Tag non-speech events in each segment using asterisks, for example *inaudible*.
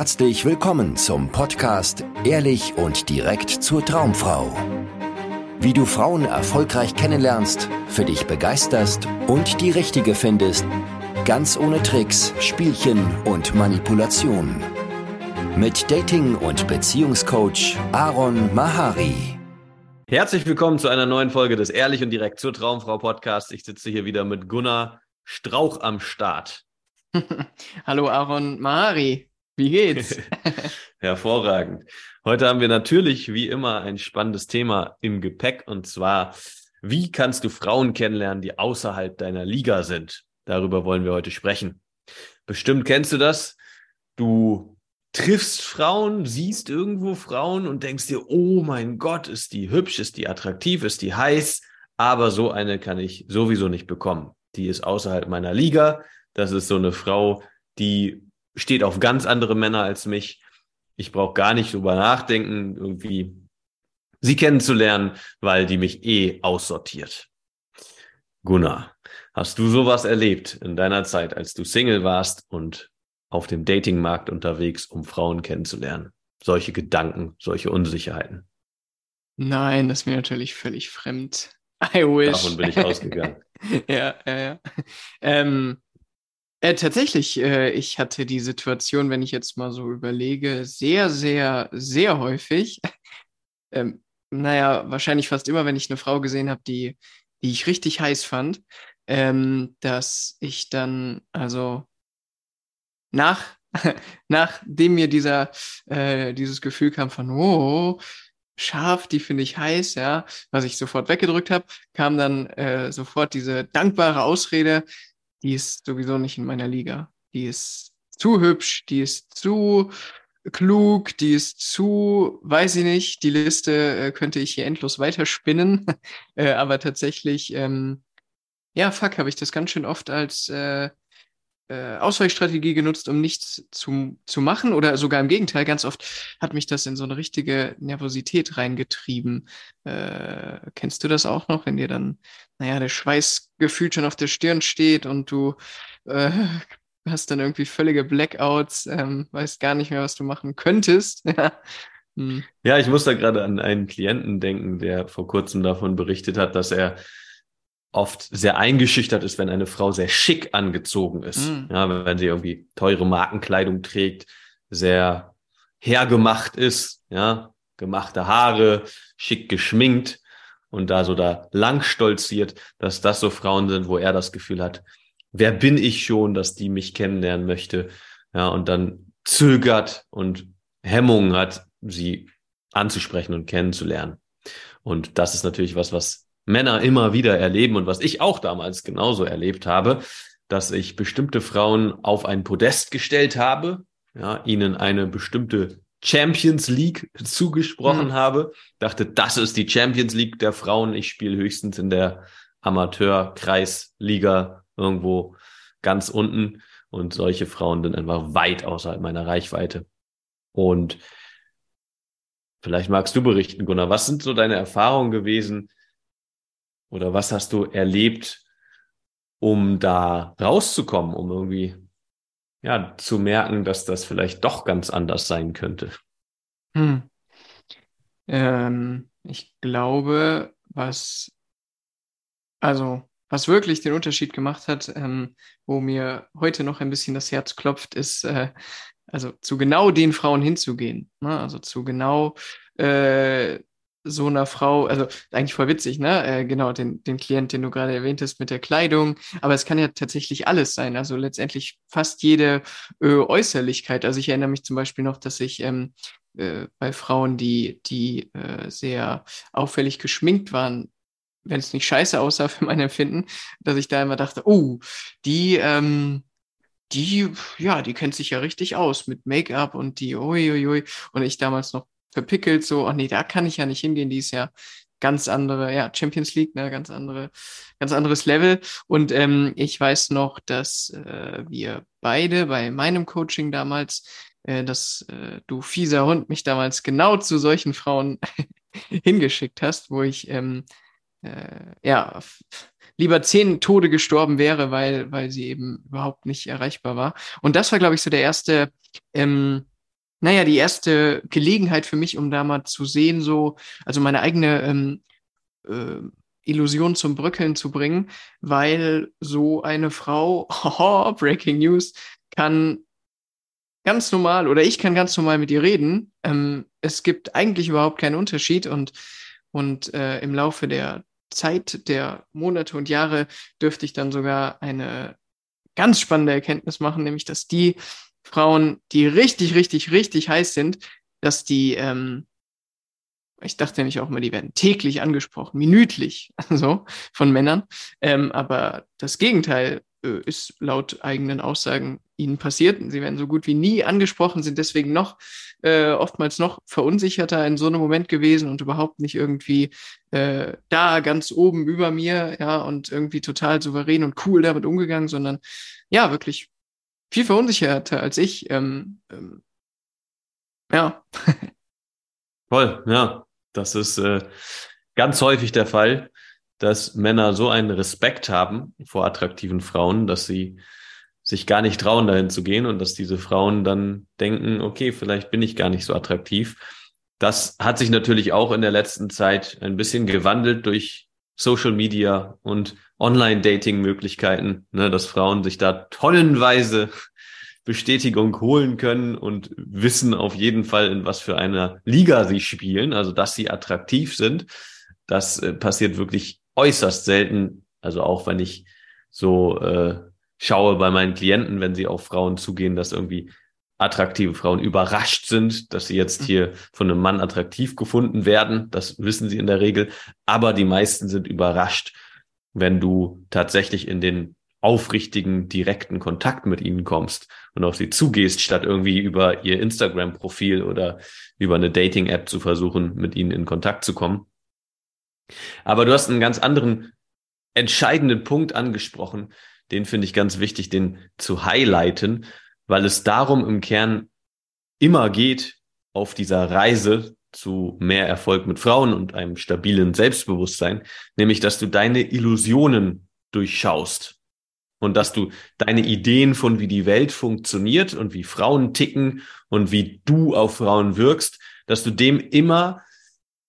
herzlich willkommen zum Podcast Ehrlich und direkt zur Traumfrau. Wie du Frauen erfolgreich kennenlernst, für dich begeisterst und die richtige findest, ganz ohne Tricks, Spielchen und Manipulation. Mit Dating- und Beziehungscoach Aaron Mahari. Herzlich willkommen zu einer neuen Folge des Ehrlich und direkt zur Traumfrau Podcast. Ich sitze hier wieder mit Gunnar Strauch am Start. *laughs* Hallo Aaron Mahari. Wie geht's? *laughs* Hervorragend. Heute haben wir natürlich wie immer ein spannendes Thema im Gepäck und zwar, wie kannst du Frauen kennenlernen, die außerhalb deiner Liga sind? Darüber wollen wir heute sprechen. Bestimmt kennst du das. Du triffst Frauen, siehst irgendwo Frauen und denkst dir, oh mein Gott, ist die hübsch, ist die attraktiv, ist die heiß, aber so eine kann ich sowieso nicht bekommen. Die ist außerhalb meiner Liga. Das ist so eine Frau, die steht auf ganz andere Männer als mich. Ich brauche gar nicht drüber nachdenken, irgendwie sie kennenzulernen, weil die mich eh aussortiert. Gunnar, hast du sowas erlebt in deiner Zeit, als du Single warst und auf dem Datingmarkt unterwegs, um Frauen kennenzulernen? Solche Gedanken, solche Unsicherheiten? Nein, das ist mir natürlich völlig fremd. I wish. Davon bin ich *laughs* ausgegangen. ja, ja, ja. Ähm, äh, tatsächlich, äh, ich hatte die Situation, wenn ich jetzt mal so überlege, sehr, sehr, sehr häufig. *laughs* Ähm, naja, wahrscheinlich fast immer, wenn ich eine Frau gesehen habe, die, die ich richtig heiß fand, ähm, dass ich dann, also nach, *laughs* nachdem mir dieser, äh, dieses Gefühl kam von, oh, scharf, die finde ich heiß, ja, was ich sofort weggedrückt habe, kam dann äh, sofort diese dankbare Ausrede, die ist sowieso nicht in meiner Liga. Die ist zu hübsch, die ist zu klug, die ist zu, weiß ich nicht, die Liste äh, könnte ich hier endlos weiterspinnen. *laughs* äh, aber tatsächlich, ähm, ja, fuck, habe ich das ganz schön oft als äh, äh, Ausweichstrategie genutzt, um nichts zu, zu machen. Oder sogar im Gegenteil, ganz oft hat mich das in so eine richtige Nervosität reingetrieben. Äh, kennst du das auch noch, wenn dir dann, naja, der Schweiß gefühlt schon auf der Stirn steht und du äh, *laughs* hast dann irgendwie völlige Blackouts, ähm, weißt gar nicht mehr, was du machen könntest. *laughs* hm. Ja, ich muss da gerade an einen Klienten denken, der vor kurzem davon berichtet hat, dass er oft sehr eingeschüchtert ist, wenn eine Frau sehr schick angezogen ist. Mhm. Ja, wenn sie irgendwie teure Markenkleidung trägt, sehr hergemacht ist, ja, gemachte Haare, schick geschminkt und da so da lang stolziert, dass das so Frauen sind, wo er das Gefühl hat, wer bin ich schon, dass die mich kennenlernen möchte, ja, und dann zögert und Hemmungen hat, sie anzusprechen und kennenzulernen. Und das ist natürlich was, was Männer immer wieder erleben und was ich auch damals genauso erlebt habe, dass ich bestimmte Frauen auf ein Podest gestellt habe, ja, ihnen eine bestimmte Champions League *laughs* zugesprochen mhm. habe, dachte, das ist die Champions League der Frauen. Ich spiele höchstens in der Amateur-Kreisliga irgendwo ganz unten und solche Frauen sind einfach weit außerhalb meiner Reichweite. Und vielleicht magst du berichten, Gunnar, was sind so deine Erfahrungen gewesen, oder was hast du erlebt, um da rauszukommen, um irgendwie ja zu merken, dass das vielleicht doch ganz anders sein könnte? Hm. Ähm, ich glaube, was also was wirklich den Unterschied gemacht hat, ähm, wo mir heute noch ein bisschen das Herz klopft, ist äh, also zu genau den Frauen hinzugehen. Ne? Also zu genau äh, so einer Frau, also eigentlich voll witzig, ne? Äh, genau, den, den Klient, den du gerade erwähnt hast mit der Kleidung. Aber es kann ja tatsächlich alles sein. Also letztendlich fast jede äh, Äußerlichkeit. Also ich erinnere mich zum Beispiel noch, dass ich ähm, äh, bei Frauen, die, die äh, sehr auffällig geschminkt waren, wenn es nicht scheiße aussah für mein Empfinden, dass ich da immer dachte, oh, die, ähm, die, ja, die kennt sich ja richtig aus mit Make-up und die, uiuiui. Und ich damals noch verpickelt, so, ach nee, da kann ich ja nicht hingehen, die ist ja ganz andere, ja, Champions League, ne, ganz andere, ganz anderes Level. Und ähm, ich weiß noch, dass äh, wir beide bei meinem Coaching damals, äh, dass äh, du fieser Hund mich damals genau zu solchen Frauen *laughs* hingeschickt hast, wo ich ähm, äh, ja lieber zehn Tode gestorben wäre, weil, weil sie eben überhaupt nicht erreichbar war. Und das war, glaube ich, so der erste ähm, naja, die erste Gelegenheit für mich, um da mal zu sehen, so, also meine eigene ähm, äh, Illusion zum Bröckeln zu bringen, weil so eine Frau, *laughs* oh, Breaking News, kann ganz normal oder ich kann ganz normal mit ihr reden. Ähm, es gibt eigentlich überhaupt keinen Unterschied und, und äh, im Laufe der Zeit, der Monate und Jahre dürfte ich dann sogar eine ganz spannende Erkenntnis machen, nämlich dass die Frauen, die richtig, richtig, richtig heiß sind, dass die, ähm, ich dachte nämlich auch mal, die werden täglich angesprochen, minütlich, *laughs* also von Männern. Ähm, aber das Gegenteil äh, ist laut eigenen Aussagen ihnen passiert. Sie werden so gut wie nie angesprochen, sind deswegen noch äh, oftmals noch verunsicherter in so einem Moment gewesen und überhaupt nicht irgendwie äh, da ganz oben über mir, ja, und irgendwie total souverän und cool damit umgegangen, sondern ja, wirklich viel verunsicherter als ich. Ähm, ähm, ja. Voll, ja. Das ist äh, ganz häufig der Fall, dass Männer so einen Respekt haben vor attraktiven Frauen, dass sie sich gar nicht trauen, dahin zu gehen und dass diese Frauen dann denken, okay, vielleicht bin ich gar nicht so attraktiv. Das hat sich natürlich auch in der letzten Zeit ein bisschen gewandelt durch Social Media und Online-Dating-Möglichkeiten, ne, dass Frauen sich da tollenweise *laughs* Bestätigung holen können und wissen auf jeden Fall, in was für einer Liga sie spielen, also dass sie attraktiv sind. Das äh, passiert wirklich äußerst selten. Also auch wenn ich so äh, schaue bei meinen Klienten, wenn sie auf Frauen zugehen, dass irgendwie attraktive Frauen überrascht sind, dass sie jetzt mhm. hier von einem Mann attraktiv gefunden werden. Das wissen sie in der Regel. Aber die meisten sind überrascht, wenn du tatsächlich in den aufrichtigen, direkten Kontakt mit ihnen kommst und auf sie zugehst, statt irgendwie über ihr Instagram-Profil oder über eine Dating-App zu versuchen, mit ihnen in Kontakt zu kommen. Aber du hast einen ganz anderen entscheidenden Punkt angesprochen, den finde ich ganz wichtig, den zu highlighten, weil es darum im Kern immer geht, auf dieser Reise zu mehr Erfolg mit Frauen und einem stabilen Selbstbewusstsein, nämlich dass du deine Illusionen durchschaust und dass du deine Ideen von wie die Welt funktioniert und wie Frauen ticken und wie du auf Frauen wirkst, dass du dem immer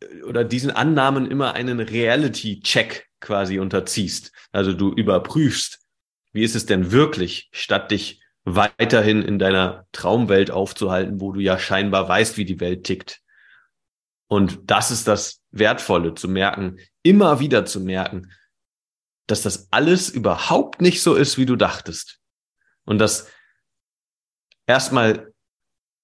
äh, oder diesen Annahmen immer einen Reality-Check quasi unterziehst. Also du überprüfst, wie ist es denn wirklich, statt dich weiterhin in deiner Traumwelt aufzuhalten, wo du ja scheinbar weißt, wie die Welt tickt. Und das ist das Wertvolle, zu merken, immer wieder zu merken, dass das alles überhaupt nicht so ist, wie du dachtest. Und dass erstmal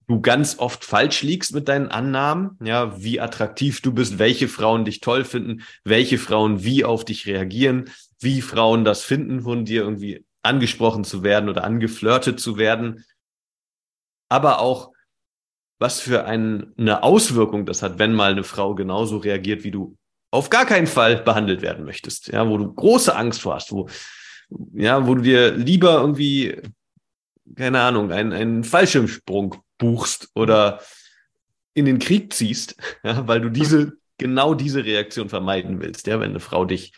du ganz oft falsch liegst mit deinen Annahmen, ja, wie attraktiv du bist, welche Frauen dich toll finden, welche Frauen wie auf dich reagieren, wie Frauen das finden, von dir irgendwie angesprochen zu werden oder angeflirtet zu werden, aber auch was für ein, eine Auswirkung das hat, wenn mal eine Frau genauso reagiert, wie du auf gar keinen Fall behandelt werden möchtest, ja, wo du große Angst vor hast, wo, ja, wo du dir lieber irgendwie, keine Ahnung, einen, einen Fallschirmsprung buchst oder in den Krieg ziehst, *laughs* ja, weil du diese, genau diese Reaktion vermeiden willst, ja, wenn eine Frau dich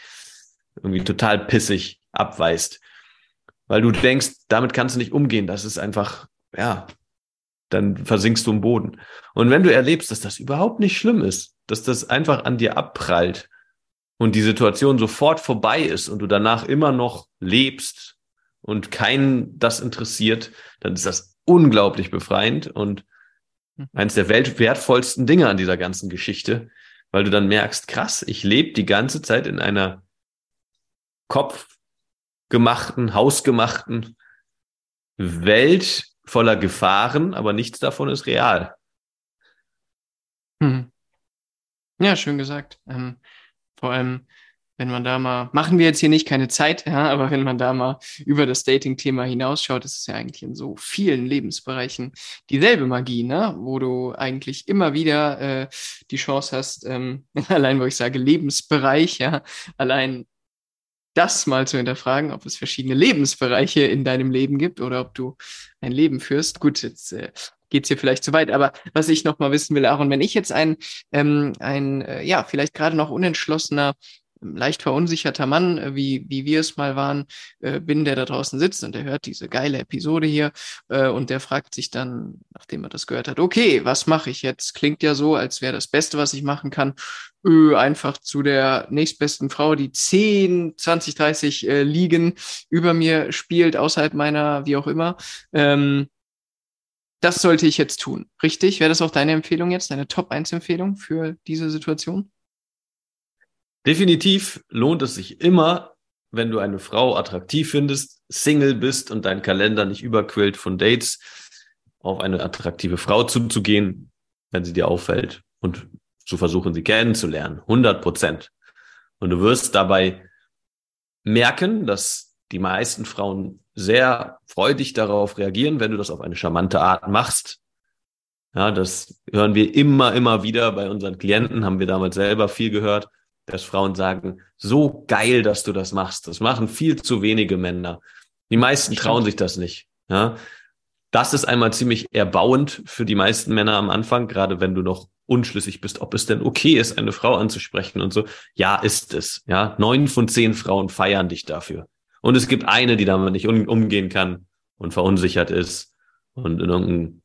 irgendwie total pissig abweist, weil du denkst, damit kannst du nicht umgehen, das ist einfach, ja, dann versinkst du im Boden. Und wenn du erlebst, dass das überhaupt nicht schlimm ist, dass das einfach an dir abprallt und die Situation sofort vorbei ist und du danach immer noch lebst und keinen das interessiert, dann ist das unglaublich befreiend und hm. eines der weltwertvollsten Dinge an dieser ganzen Geschichte, weil du dann merkst, krass, ich lebe die ganze Zeit in einer kopfgemachten, hausgemachten Welt, voller Gefahren, aber nichts davon ist real. Hm. Ja, schön gesagt. Ähm, vor allem, wenn man da mal, machen wir jetzt hier nicht keine Zeit, ja, aber wenn man da mal über das Dating-Thema hinausschaut, ist es ja eigentlich in so vielen Lebensbereichen dieselbe Magie, ne? wo du eigentlich immer wieder äh, die Chance hast, ähm, *laughs* allein wo ich sage Lebensbereich, ja, allein das mal zu hinterfragen, ob es verschiedene Lebensbereiche in deinem Leben gibt oder ob du ein Leben führst. Gut, jetzt äh, geht hier vielleicht zu weit, aber was ich noch mal wissen will, Aaron, wenn ich jetzt ein, ähm, ein äh, ja, vielleicht gerade noch unentschlossener leicht verunsicherter Mann, äh, wie, wie wir es mal waren, äh, bin, der da draußen sitzt und der hört diese geile Episode hier äh, und der fragt sich dann, nachdem er das gehört hat, okay, was mache ich jetzt? Klingt ja so, als wäre das Beste, was ich machen kann, äh, einfach zu der nächstbesten Frau, die 10, 20, 30 äh, Ligen über mir spielt, außerhalb meiner, wie auch immer. Ähm, das sollte ich jetzt tun. Richtig? Wäre das auch deine Empfehlung jetzt, deine Top-1-Empfehlung für diese Situation? Definitiv lohnt es sich immer, wenn du eine Frau attraktiv findest, Single bist und dein Kalender nicht überquillt von Dates, auf eine attraktive Frau zuzugehen, wenn sie dir auffällt und zu versuchen, sie kennenzulernen. 100 Prozent. Und du wirst dabei merken, dass die meisten Frauen sehr freudig darauf reagieren, wenn du das auf eine charmante Art machst. Ja, das hören wir immer, immer wieder bei unseren Klienten, haben wir damals selber viel gehört, dass Frauen sagen, so geil, dass du das machst. Das machen viel zu wenige Männer. Die meisten trauen sich das nicht. Ja, das ist einmal ziemlich erbauend für die meisten Männer am Anfang, gerade wenn du noch unschlüssig bist, ob es denn okay ist, eine Frau anzusprechen und so. Ja, ist es. Ja, neun von zehn Frauen feiern dich dafür. Und es gibt eine, die damit nicht um, umgehen kann und verunsichert ist und in irgendeinem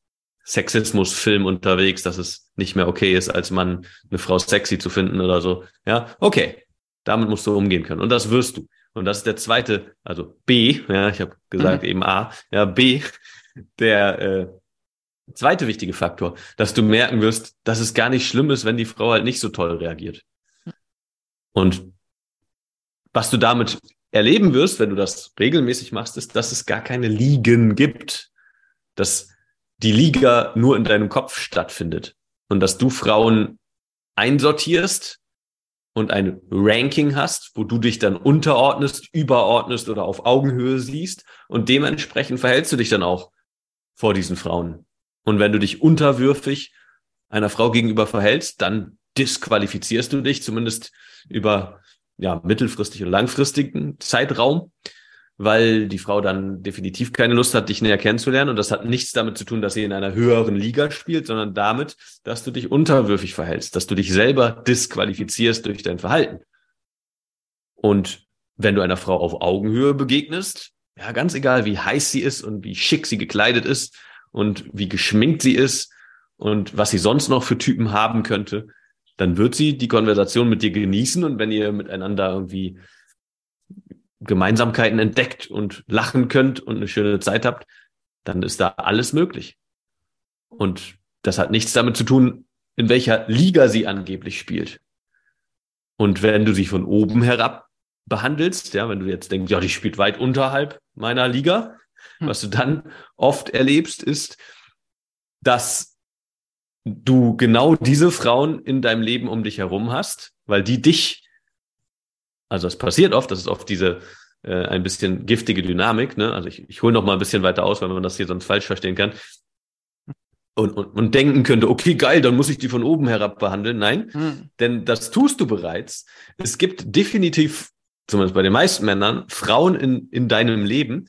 Sexismusfilm unterwegs, dass es nicht mehr okay ist, als Mann eine Frau sexy zu finden oder so. Ja, okay. Damit musst du umgehen können. Und das wirst du. Und das ist der zweite, also B, ja, ich habe gesagt mhm. eben A, ja, B, der äh, zweite wichtige Faktor, dass du merken wirst, dass es gar nicht schlimm ist, wenn die Frau halt nicht so toll reagiert. Und was du damit erleben wirst, wenn du das regelmäßig machst, ist, dass es gar keine Ligen gibt. Dass die Liga nur in deinem Kopf stattfindet. Und dass du Frauen einsortierst und ein Ranking hast, wo du dich dann unterordnest, überordnest oder auf Augenhöhe siehst. Und dementsprechend verhältst du dich dann auch vor diesen Frauen. Und wenn du dich unterwürfig einer Frau gegenüber verhältst, dann disqualifizierst du dich zumindest über ja, mittelfristig oder langfristigen Zeitraum, weil die Frau dann definitiv keine Lust hat, dich näher kennenzulernen. Und das hat nichts damit zu tun, dass sie in einer höheren Liga spielt, sondern damit, dass du dich unterwürfig verhältst, dass du dich selber disqualifizierst durch dein Verhalten. Und wenn du einer Frau auf Augenhöhe begegnest, ja, ganz egal, wie heiß sie ist und wie schick sie gekleidet ist und wie geschminkt sie ist und was sie sonst noch für Typen haben könnte, dann wird sie die Konversation mit dir genießen und wenn ihr miteinander irgendwie Gemeinsamkeiten entdeckt und lachen könnt und eine schöne Zeit habt, dann ist da alles möglich. Und das hat nichts damit zu tun, in welcher Liga sie angeblich spielt. Und wenn du sie von oben herab behandelst, ja, wenn du jetzt denkst, ja, die spielt weit unterhalb meiner Liga, hm. was du dann oft erlebst, ist, dass du genau diese Frauen in deinem Leben um dich herum hast, weil die dich, also es passiert oft, das ist oft diese äh, ein bisschen giftige Dynamik, ne? Also ich, ich hole noch mal ein bisschen weiter aus, weil man das hier sonst falsch verstehen kann. Und, und, und denken könnte, okay, geil, dann muss ich die von oben herab behandeln. Nein, hm. denn das tust du bereits. Es gibt definitiv, zumindest bei den meisten Männern, Frauen in, in deinem Leben,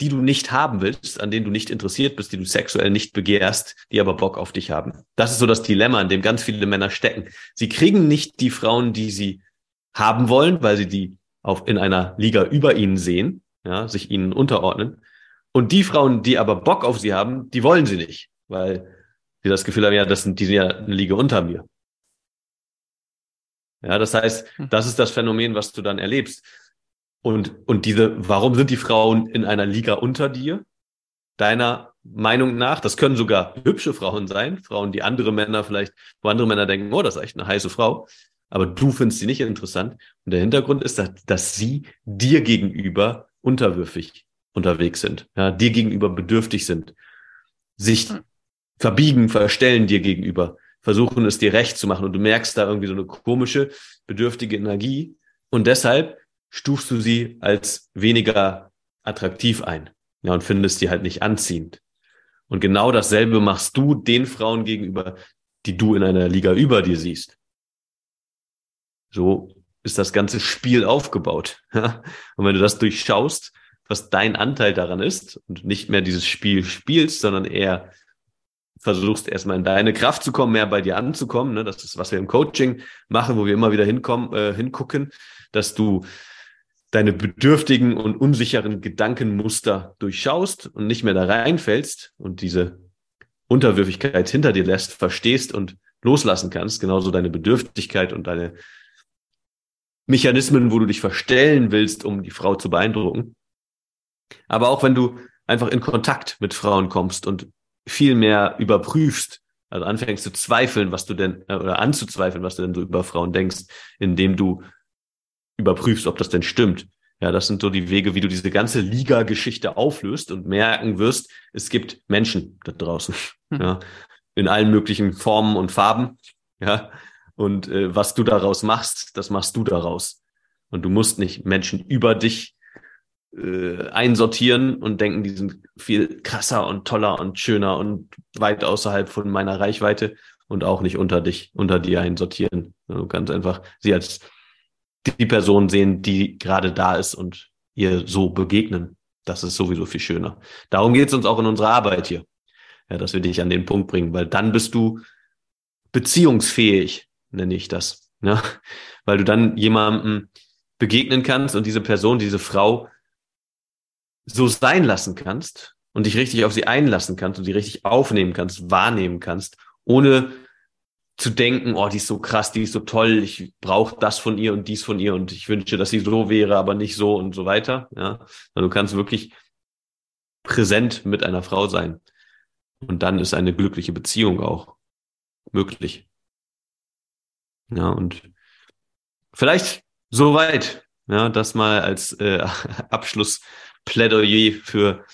die du nicht haben willst, an denen du nicht interessiert bist, die du sexuell nicht begehrst, die aber Bock auf dich haben. Das ist so das Dilemma, in dem ganz viele Männer stecken. Sie kriegen nicht die Frauen, die sie haben wollen, weil sie die auf, in einer Liga über ihnen sehen, ja, sich ihnen unterordnen. Und die Frauen, die aber Bock auf sie haben, die wollen sie nicht, weil sie das Gefühl haben, ja, das sind, die sind ja eine Liga unter mir. Ja, das heißt, hm. das ist das Phänomen, was du dann erlebst. Und, und diese, warum sind die Frauen in einer Liga unter dir? Deiner Meinung nach, das können sogar hübsche Frauen sein, Frauen, die andere Männer vielleicht, wo andere Männer denken, oh, das ist echt eine heiße Frau, aber du findest sie nicht interessant. Und der Hintergrund ist, dass, dass sie dir gegenüber unterwürfig unterwegs sind, ja, dir gegenüber bedürftig sind, sich hm. verbiegen, verstellen dir gegenüber, versuchen es dir recht zu machen und du merkst da irgendwie so eine komische, bedürftige Energie und deshalb stufst du sie als weniger attraktiv ein. Ja, und findest die halt nicht anziehend. Und genau dasselbe machst du den Frauen gegenüber, die du in einer Liga über dir siehst. So ist das ganze Spiel aufgebaut. *laughs* und wenn du das durchschaust, was dein Anteil daran ist und nicht mehr dieses Spiel spielst, sondern eher versuchst erstmal in deine Kraft zu kommen, mehr bei dir anzukommen. Ne? Das ist, was wir im Coaching machen, wo wir immer wieder hinkommen, äh, hingucken, dass du deine bedürftigen und unsicheren Gedankenmuster durchschaust und nicht mehr da reinfällst und diese Unterwürfigkeit hinter dir lässt, verstehst und loslassen kannst, genauso deine Bedürftigkeit und deine Mechanismen, wo du dich verstellen willst, um die Frau zu beeindrucken. Aber auch wenn du einfach in Kontakt mit Frauen kommst und viel mehr überprüfst, also anfängst zu zweifeln, was du denn, äh, oder anzuzweifeln, was du denn so über Frauen denkst, indem du überprüfst, ob das denn stimmt. Ja, das sind so die Wege, wie du diese ganze Liga-Geschichte auflöst und merken wirst, es gibt Menschen da draußen. Hm. Ja, in allen möglichen Formen und Farben. Ja, und äh, was du daraus machst, das machst du daraus. Und du musst nicht Menschen über dich äh, einsortieren und denken, die sind viel krasser und toller und schöner und weit außerhalb von meiner Reichweite und auch nicht unter dich, unter dir einsortieren. Du kannst einfach sie als die Person sehen, die gerade da ist und ihr so begegnen. Das ist sowieso viel schöner. Darum geht es uns auch in unserer Arbeit hier. Ja, dass wir dich an den Punkt bringen, weil dann bist du beziehungsfähig, nenne ich das. Ja? *laughs* Weil du dann jemandem begegnen kannst und diese Person, diese Frau so sein lassen kannst und dich richtig auf sie einlassen kannst und sie richtig aufnehmen kannst, wahrnehmen kannst, ohne zu denken, oh, die ist so krass, die ist so toll, ich brauche das von ihr und dies von ihr und ich wünsche, dass sie so wäre, aber nicht so und so weiter. Ja, du kannst wirklich präsent mit einer Frau sein. Und dann ist eine glückliche Beziehung auch möglich. Ja, und vielleicht soweit, ja, das mal als äh, *laughs* Abschlussplädoyer für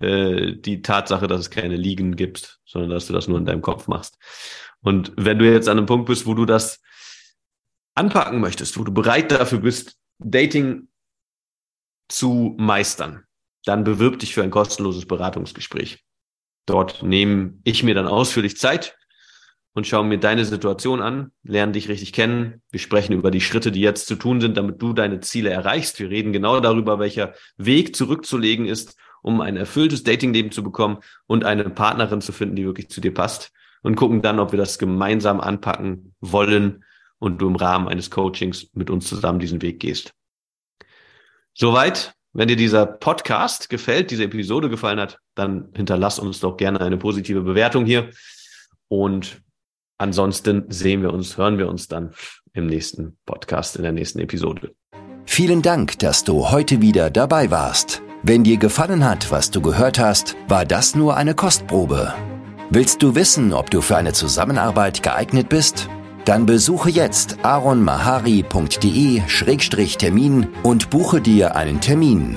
äh, die Tatsache, dass es keine Liegen gibt, sondern dass du das nur in deinem Kopf machst. Und wenn du jetzt an einem Punkt bist, wo du das anpacken möchtest, wo du bereit dafür bist, Dating zu meistern, dann bewirb dich für ein kostenloses Beratungsgespräch. Dort nehme ich mir dann ausführlich Zeit und schaue mir deine Situation an, lerne dich richtig kennen. Wir sprechen über die Schritte, die jetzt zu tun sind, damit du deine Ziele erreichst. Wir reden genau darüber, welcher Weg zurückzulegen ist, um ein erfülltes Datingleben zu bekommen und eine Partnerin zu finden, die wirklich zu dir passt und gucken dann, ob wir das gemeinsam anpacken wollen und du im Rahmen eines Coachings mit uns zusammen diesen Weg gehst. Soweit. Wenn dir dieser Podcast gefällt, diese Episode gefallen hat, dann hinterlass uns doch gerne eine positive Bewertung hier. Und ansonsten sehen wir uns, hören wir uns dann im nächsten Podcast, in der nächsten Episode. Vielen Dank, dass du heute wieder dabei warst. Wenn dir gefallen hat, was du gehört hast, war das nur eine Kostprobe. Willst du wissen, ob du für eine Zusammenarbeit geeignet bist? Dann besuche jetzt aronmahari.de-termin und buche dir einen Termin.